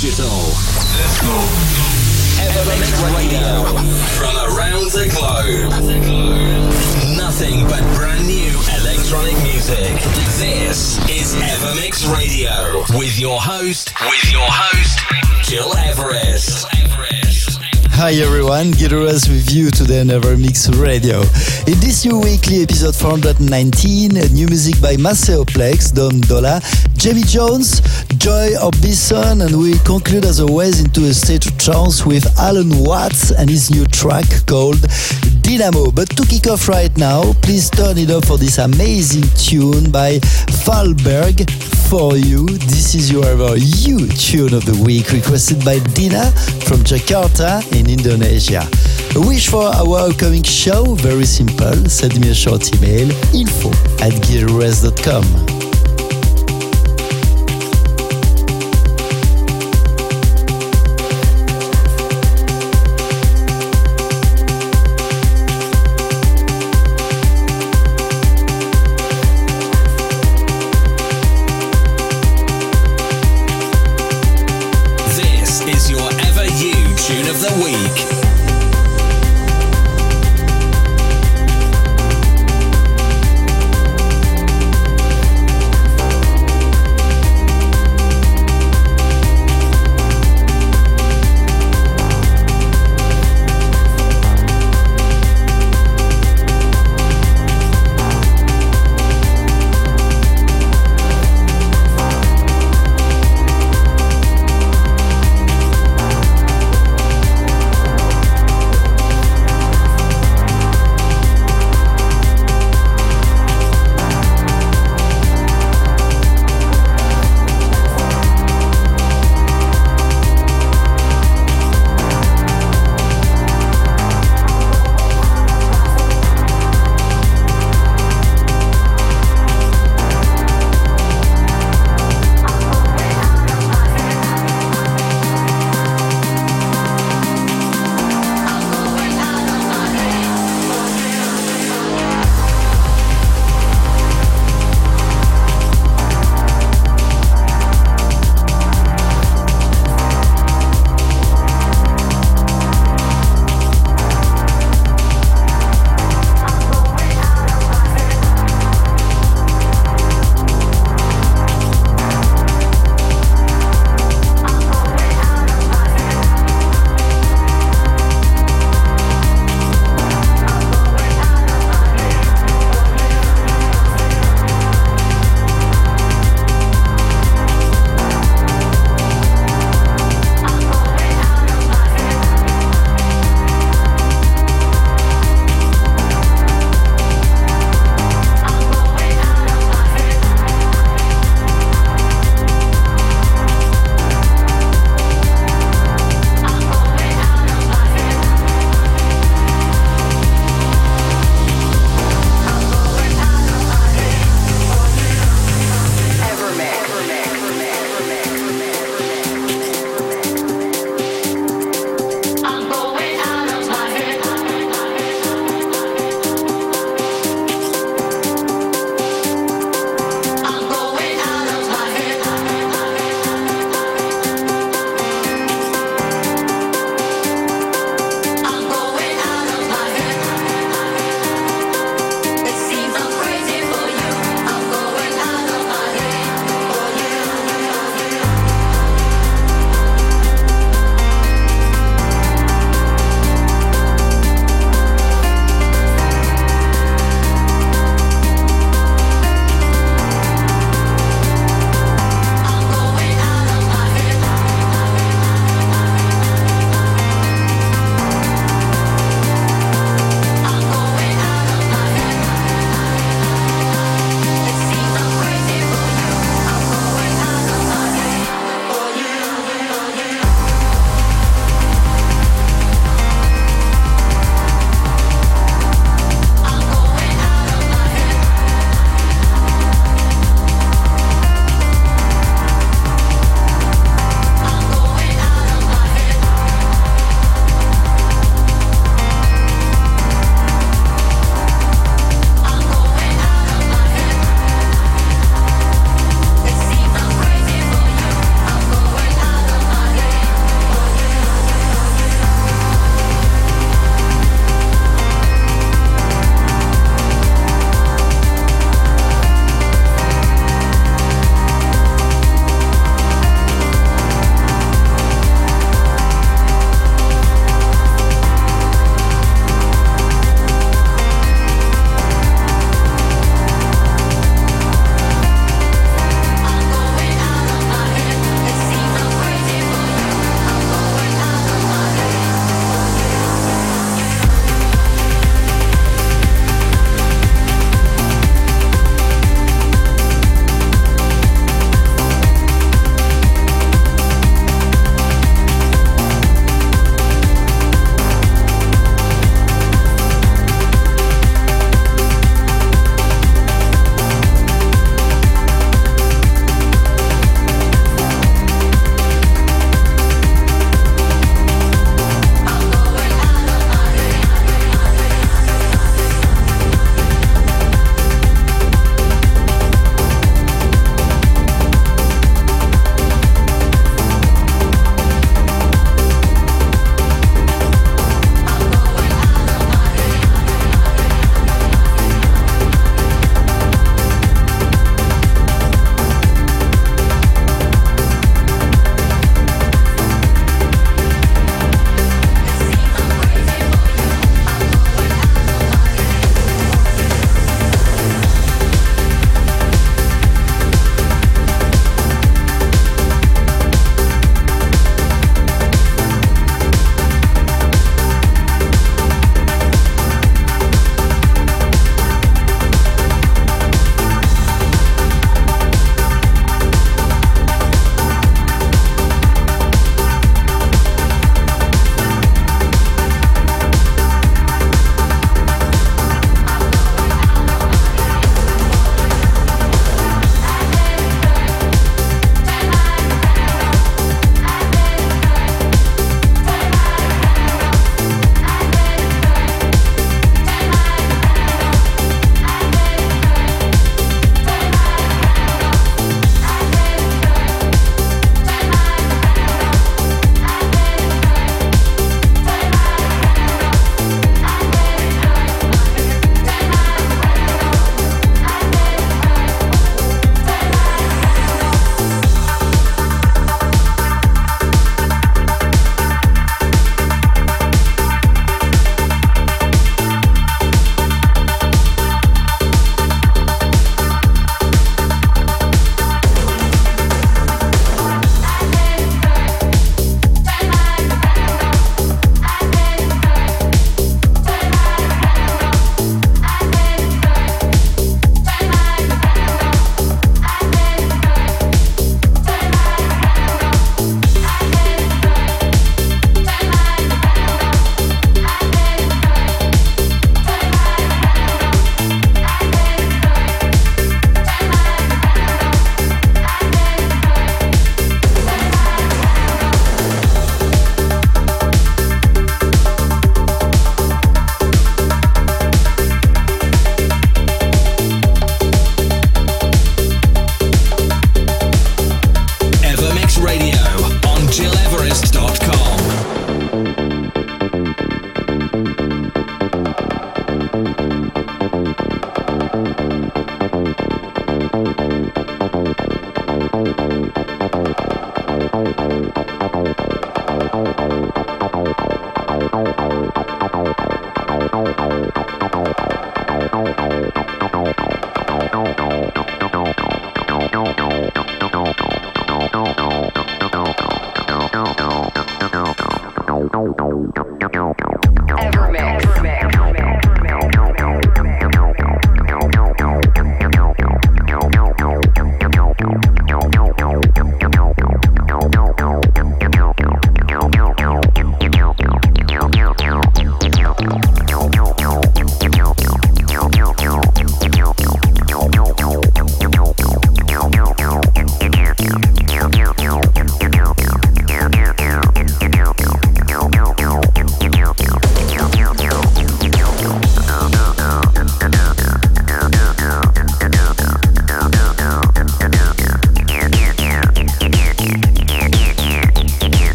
digital. Let's go. Evermix Radio. From around the globe. Nothing but brand new electronic music. This is Evermix Radio. With your host, with your host, Gil Everest. Hi everyone, Gidoras with you today on Evermix Radio. In this new weekly episode 419, new music by Maceo Plex, Dom Dolla, Jamie Jones, Joy Orbison, and we conclude as always into a state of trance with Alan Watts and his new track called Dynamo. But to kick off right now, please turn it up for this amazing tune by Falberg for you. This is your ever you tune of the week, requested by Dina from Jakarta in Indonesia. A wish for our upcoming show? Very simple. Send me a short email info at gearres.com.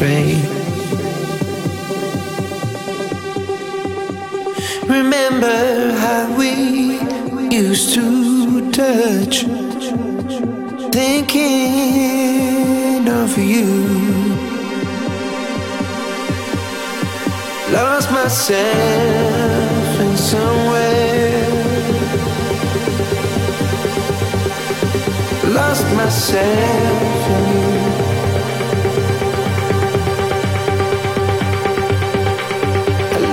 afraid. Remember how we used to touch, thinking of you. Lost myself in somewhere. Lost myself in you.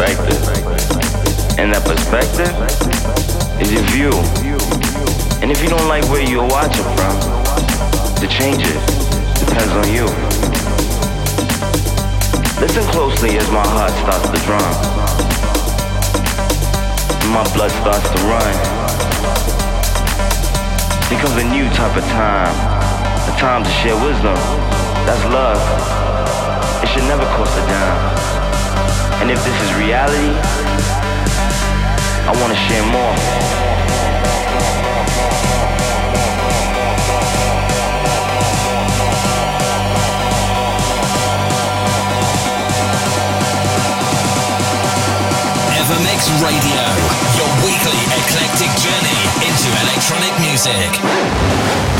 perspective. And that perspective is your view. And if you don't like where you're watching from, the change it depends on you. Listen closely as my heart starts to drum. And my blood starts to run. Becomes a new type of time. A time to share wisdom. That's love. It should never cost a dime. And if this is reality, I want to share more. Evermix Radio, your weekly eclectic journey into electronic music.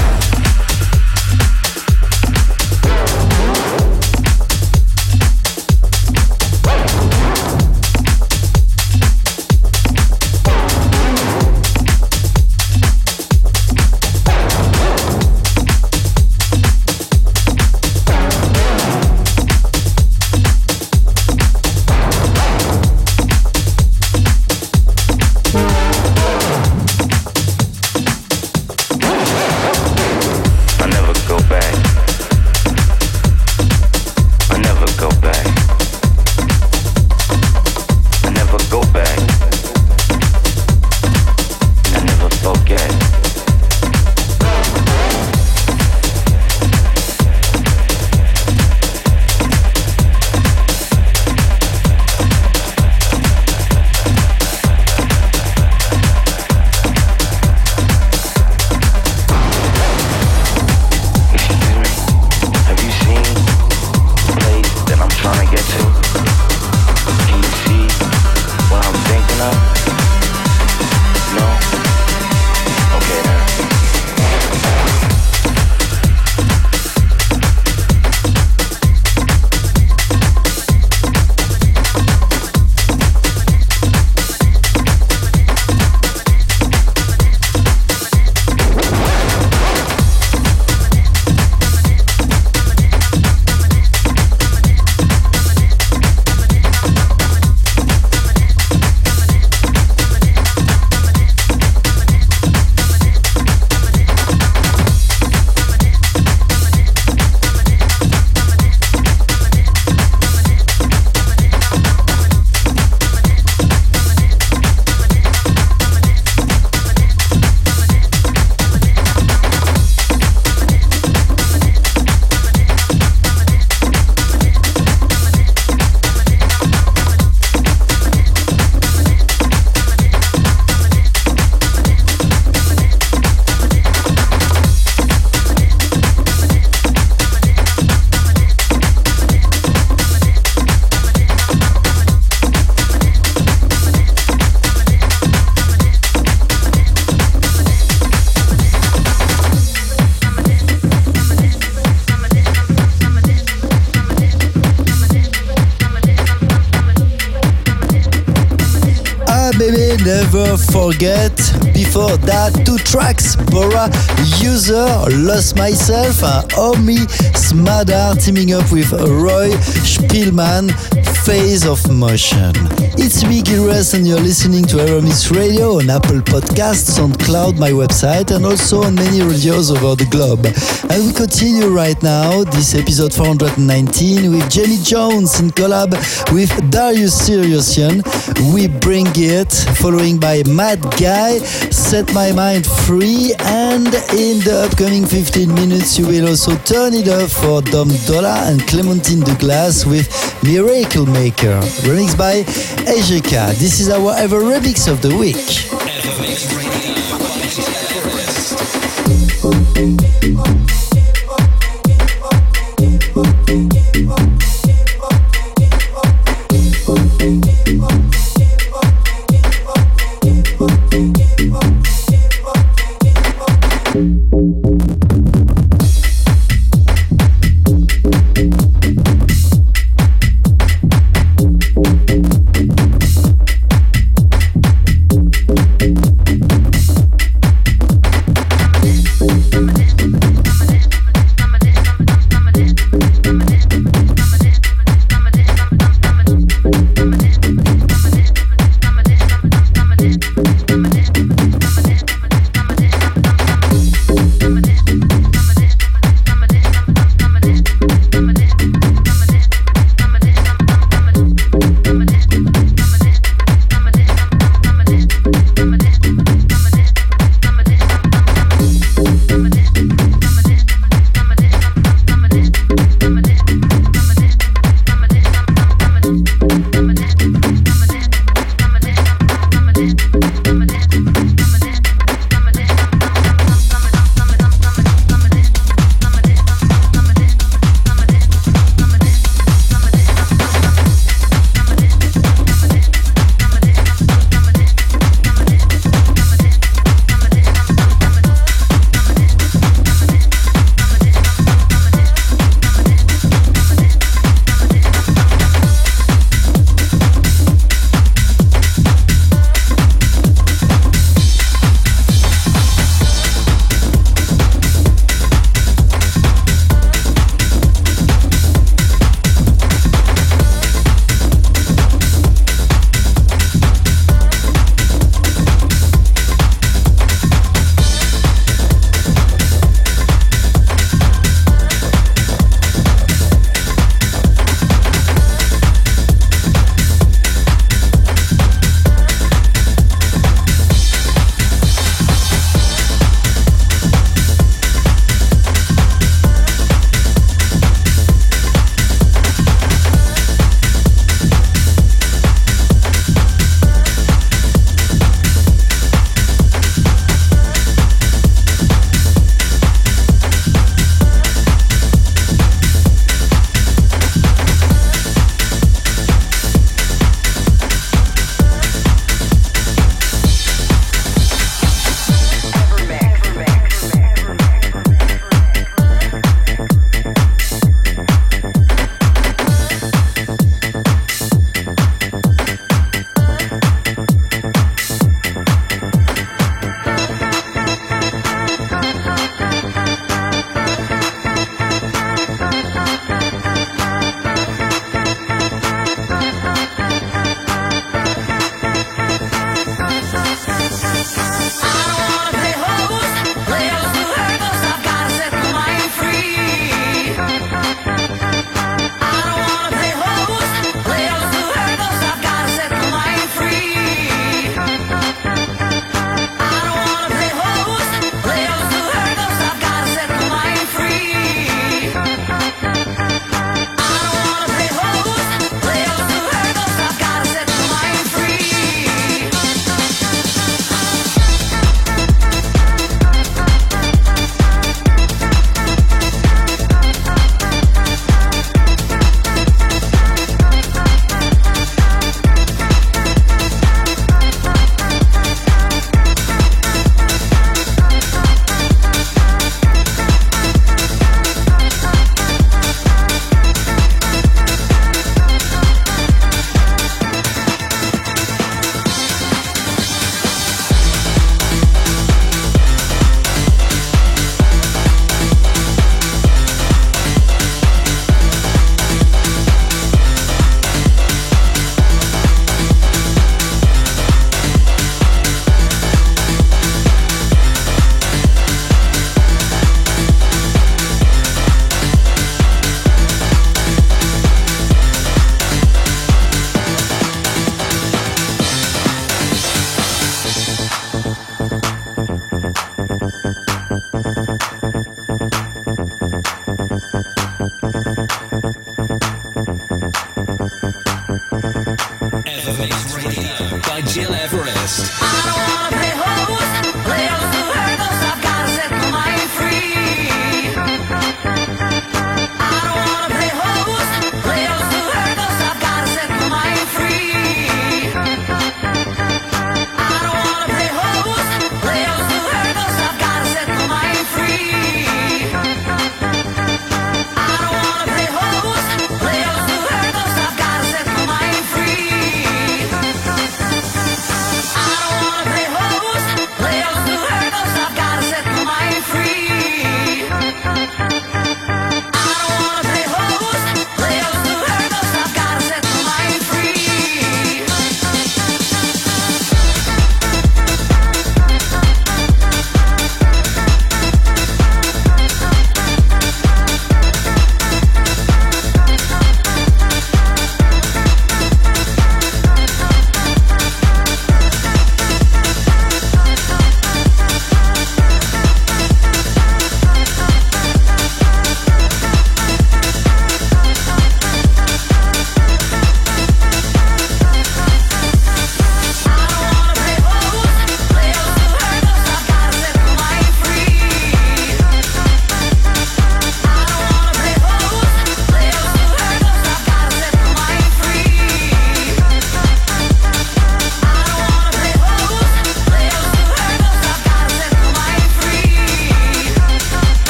Never forget Before that, two tracks Bora, Uzer, Lost Myself, and Omri Smadar teaming up with Roy Spielman, Phase of Motion. It's me, Gil and you're listening to Evermix Radio on Apple Podcasts, on Cloud, my website, and also on many radios over the globe. And we continue right now, this episode 419, with Jamie Jones in collab with Darius Syrossian. We bring it, following by Mad Guy, Set My Mind Free, and in the upcoming 15 minutes, you will also turn it up for Dom Dolla and Clementine Douglas with Miracle Maker, remixed by Ejeka. This is our ever remix of the week.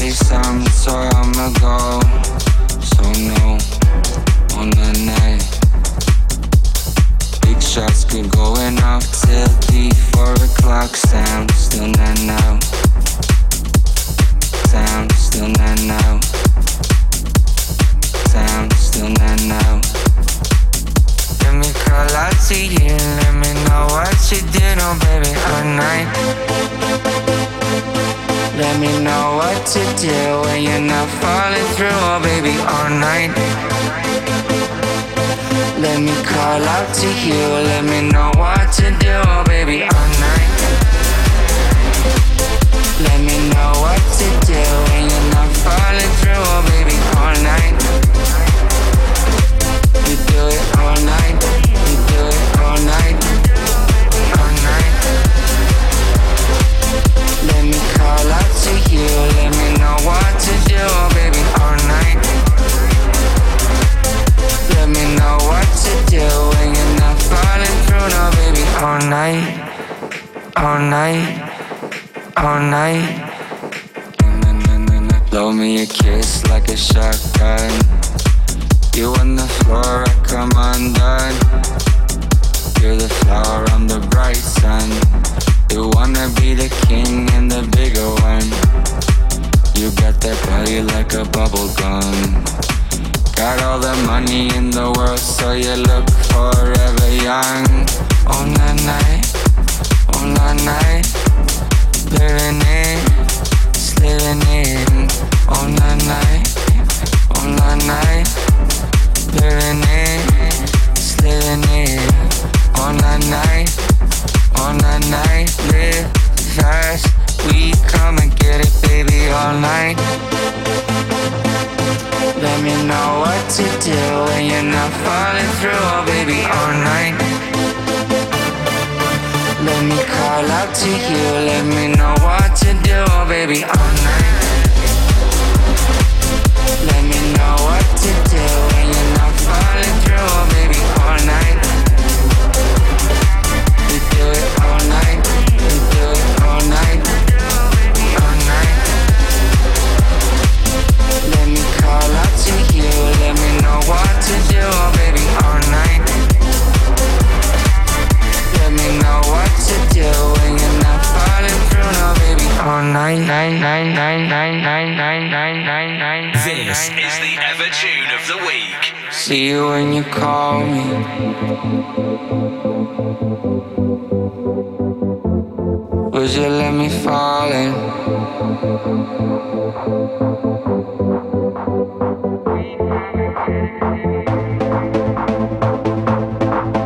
Body, some, so I'ma go. So no, on that night. Big shots keep going off till the four o'clock sound. Still not now. Sound still not now. Sound still not now. Let me call out to you. Let me know what you did, oh baby, all night. Let me know what to do when you're not falling through, oh baby, all night. Let me call out to you, let me know what to do, oh baby, all night. Let me know what to do when you're not falling through, oh baby, night, all night all night. Blow me a kiss like a shotgun. You on the floor, I come undone. You're the flower, I'm the bright sun. You wanna be the king and the bigger one. You got that body like a bubble gum. Got all the money in the world, so you look forever young. Night, night. Living in, living the night, night. Living in, living the night, night. Live fast, we come and get it, baby, all night. Let me know what to do when you're not falling through, oh baby, all night. Out to you, let me know what to do, baby, all night. Let me know what to do Night, nine, nine, nine, nine, nine, nine, nine, nine, nine. This is the Ever Tune of the Week. See you when you call me. Would you let me fall in?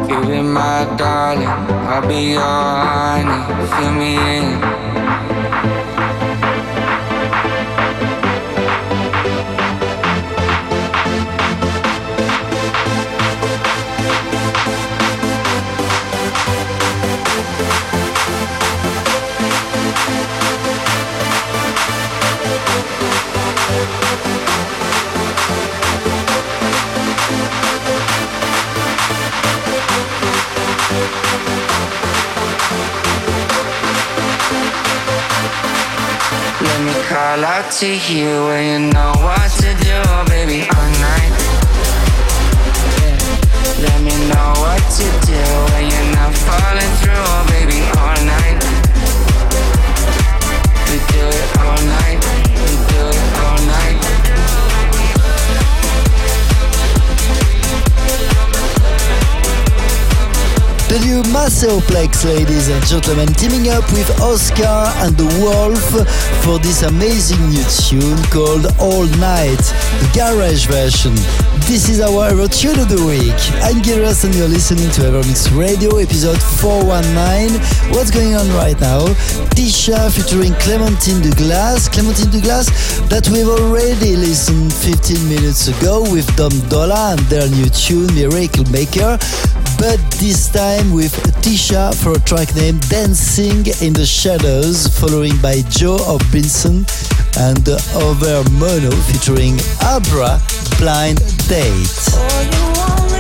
You be my darling, I'll be your honey. Fill me in. like to hear when you know what to do, baby. New Maceo Plex, ladies and gentlemen, teaming up with Oscar and the Wolf for this amazing new tune called All Night, the garage version. This is our Ever Tune of the Week. I'm Giras and you're listening to Evermix Radio, episode 419. What's going on right now? TSHA featuring Clementine Douglas. Clementine Douglas that we've already listened 15 minutes ago with Dom Dolla and their new tune Miracle Maker but this time with TSHA for a track named Dancing in the Shadows, following by Joe of Binson, and Overmono featuring Abra Blind Date.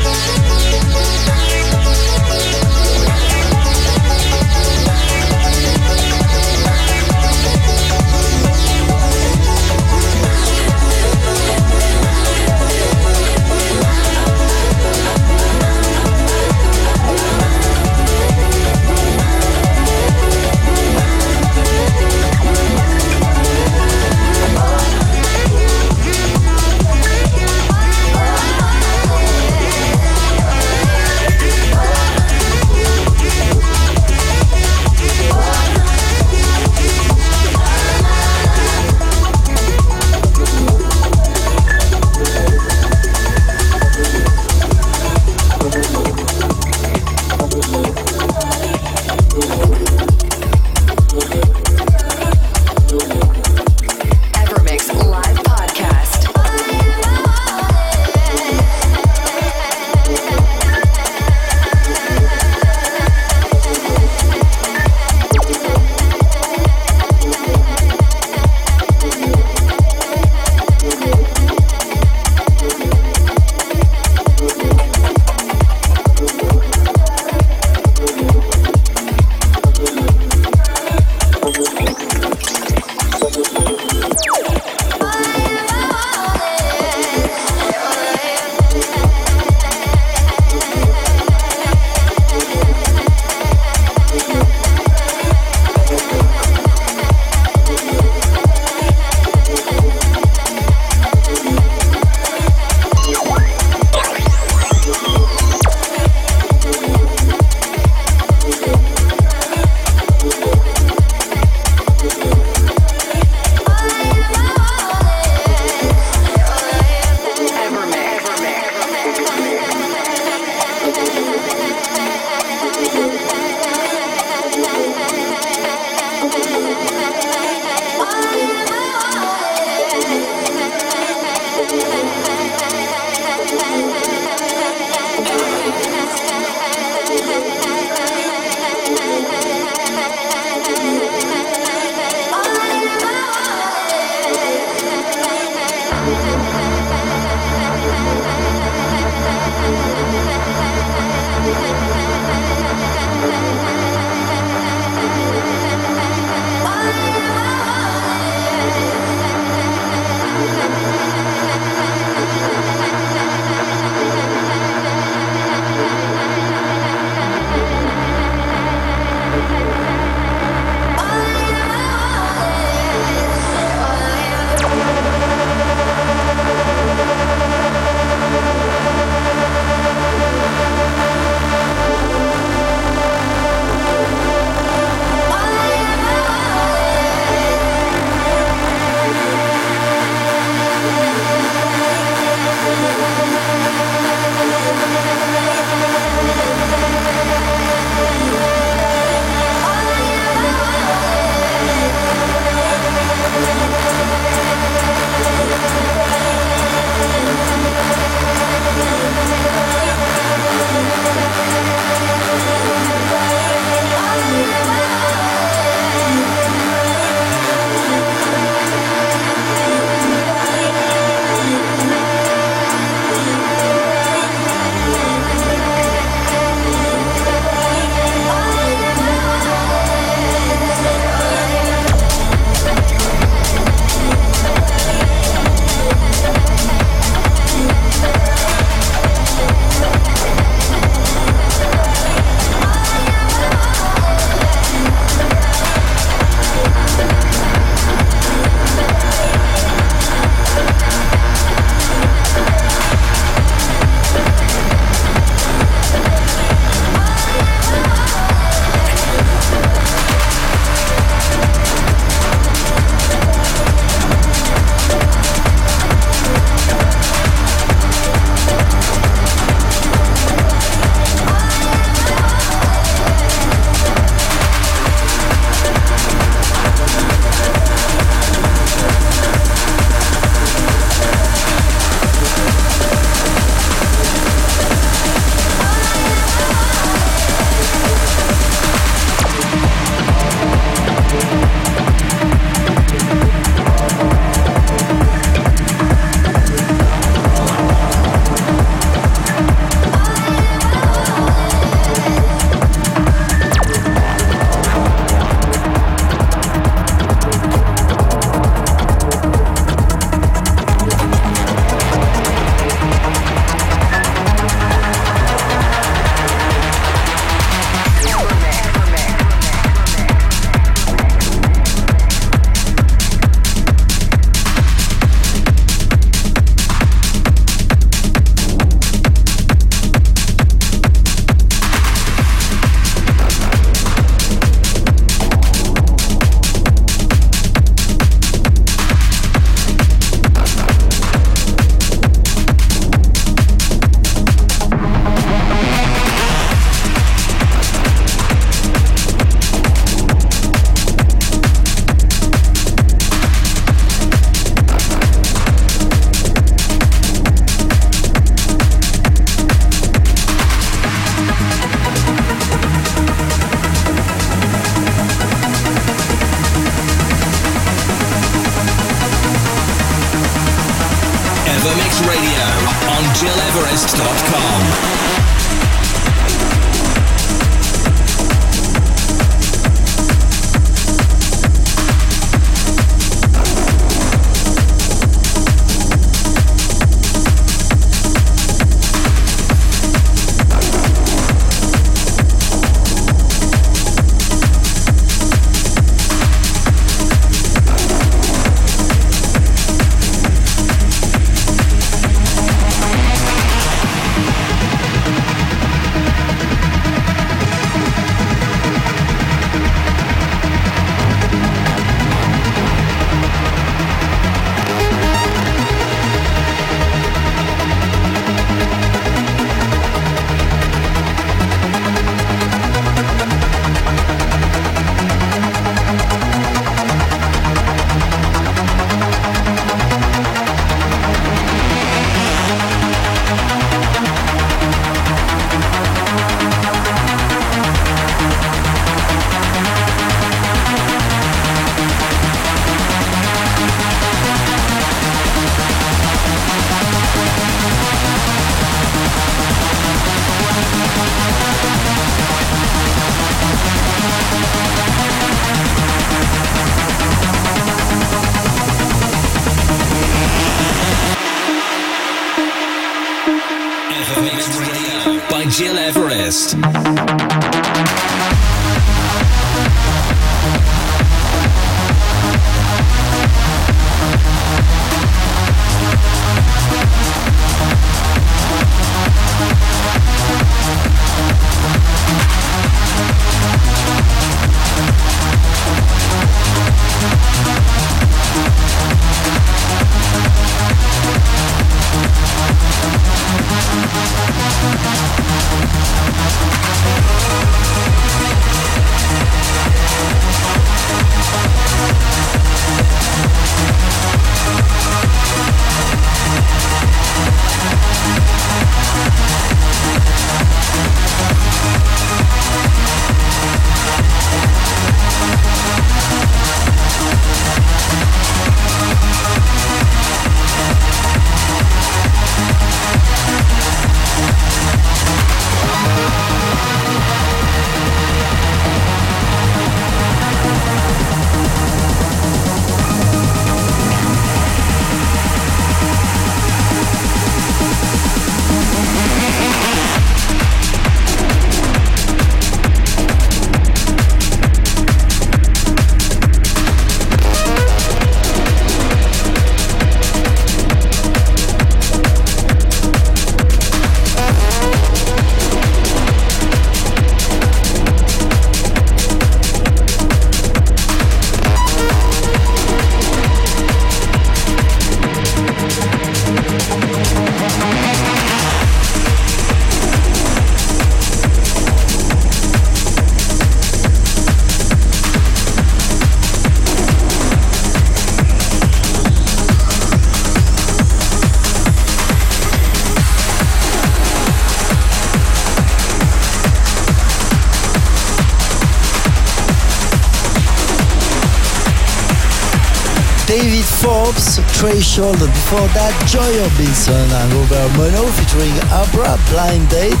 Threshold. Before that, Joy Orbison and Overmono featuring Abra Blind Date.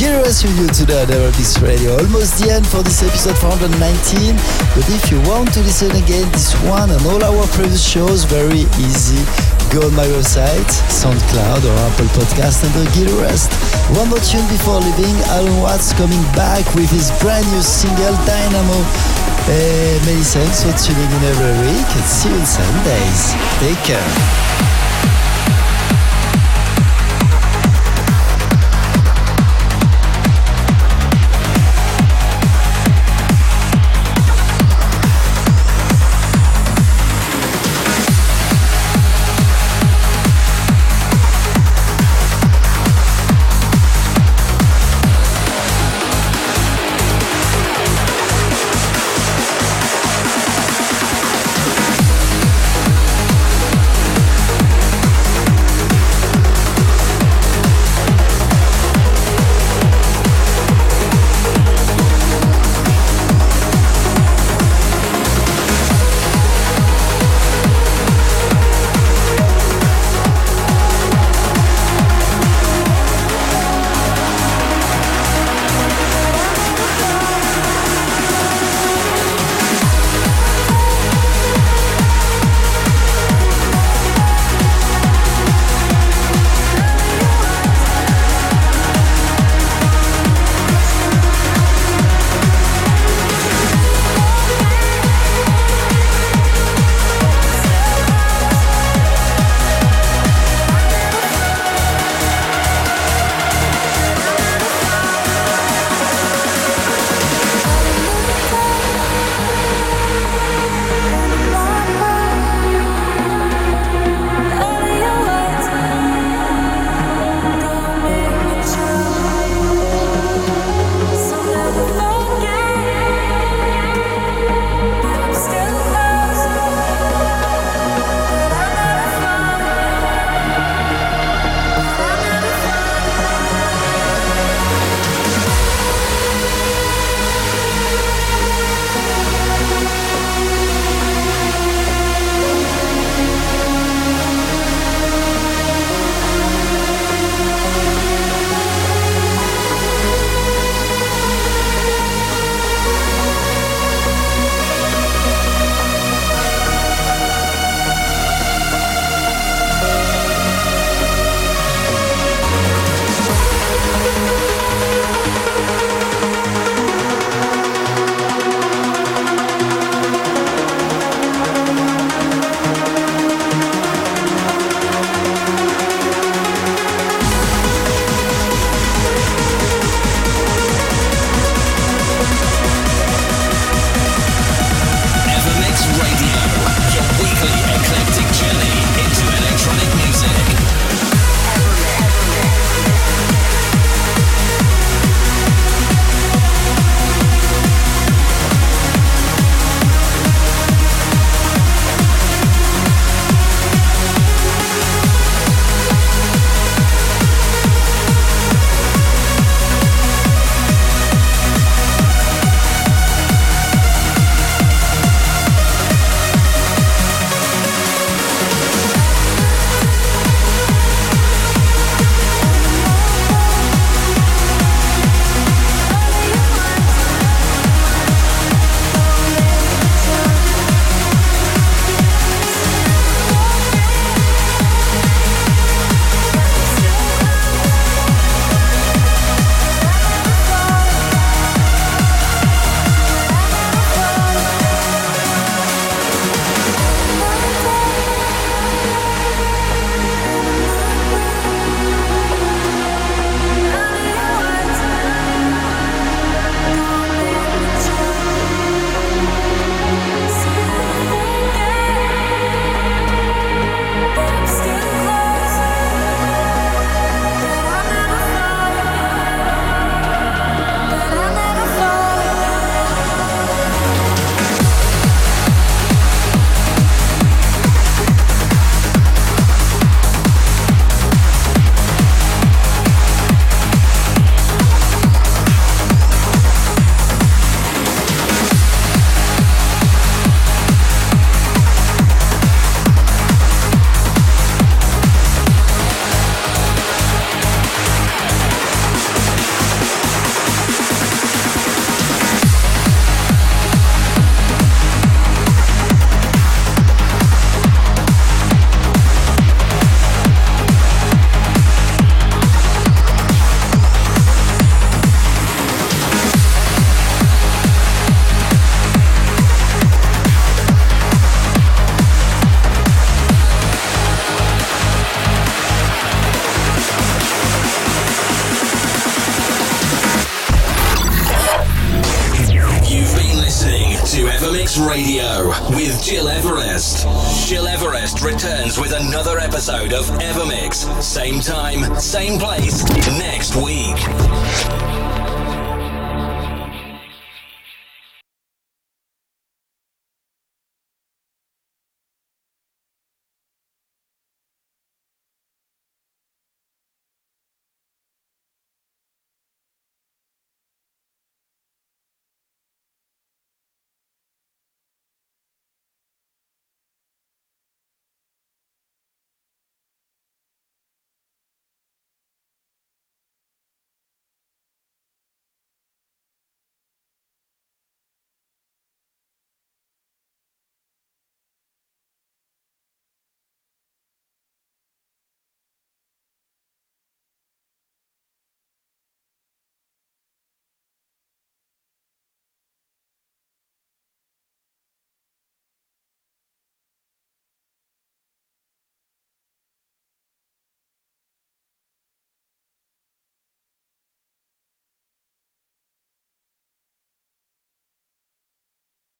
Gearless with you today at Evermix Radio. Almost the end for this episode 419. But if you want to listen again, this one and all our previous shows, very easy. Go on my website, SoundCloud or Apple Podcast under Gil Everest. One more tune before leaving. Alan Watts coming back with his brand new single Dynamo. Many thanks for tuning in every week. See you on Sundays. Take care.